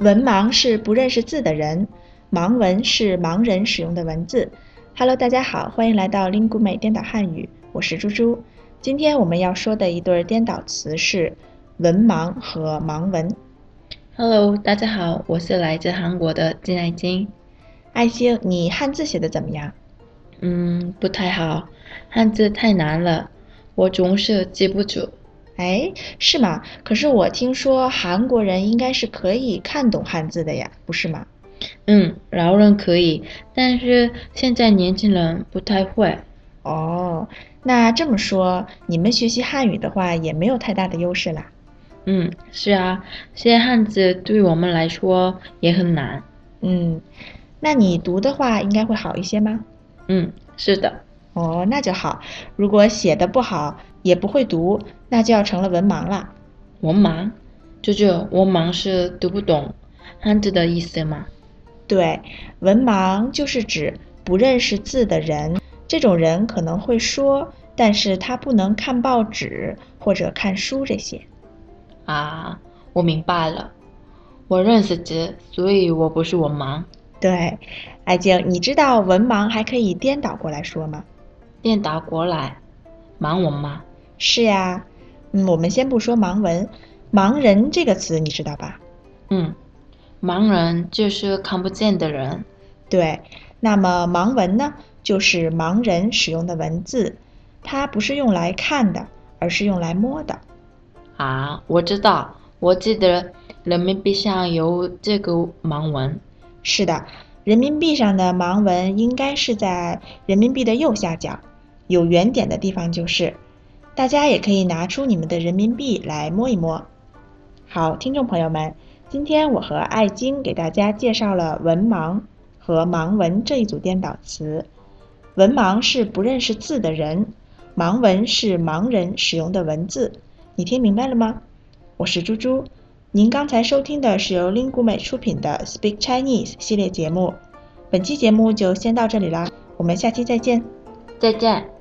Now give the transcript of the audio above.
文盲是不认识字的人，盲文是盲人使用的文字。Hello，大家好，欢迎来到 l i n g u 美颠倒汉语，我是猪猪。今天我们要说的一对颠倒词是文盲和盲文。Hello，大家好，我是来自韩国的金爱金。爱星，你汉字写的怎么样？嗯，不太好，汉字太难了，我总是记不住。哎，是吗？可是我听说韩国人应该是可以看懂汉字的呀，不是吗？嗯，老人可以，但是现在年轻人不太会。哦，那这么说，你们学习汉语的话也没有太大的优势啦。嗯，是啊，写汉字对我们来说也很难。嗯，那你读的话应该会好一些吗？嗯，是的。哦，那就好。如果写的不好，也不会读，那就要成了文盲了。文盲？舅舅，文盲是读不懂汉字的意思吗？对，文盲就是指不认识字的人。这种人可能会说，但是他不能看报纸或者看书这些。啊，我明白了。我认识字，所以我不是文盲。对，爱静，你知道文盲还可以颠倒过来说吗？颠倒过来，盲文吗？是呀。嗯，我们先不说盲文，盲人这个词你知道吧？嗯，盲人就是看不见的人。对，那么盲文呢，就是盲人使用的文字，它不是用来看的，而是用来摸的。啊，我知道，我记得人民币上有这个盲文。是的，人民币上的盲文应该是在人民币的右下角，有圆点的地方就是。大家也可以拿出你们的人民币来摸一摸。好，听众朋友们，今天我和爱晶给大家介绍了文盲和盲文这一组颠倒词。文盲是不认识字的人，盲文是盲人使用的文字。你听明白了吗？我是猪猪。您刚才收听的是由 Lingu 美出品的 Speak Chinese 系列节目。本期节目就先到这里啦，我们下期再见。再见。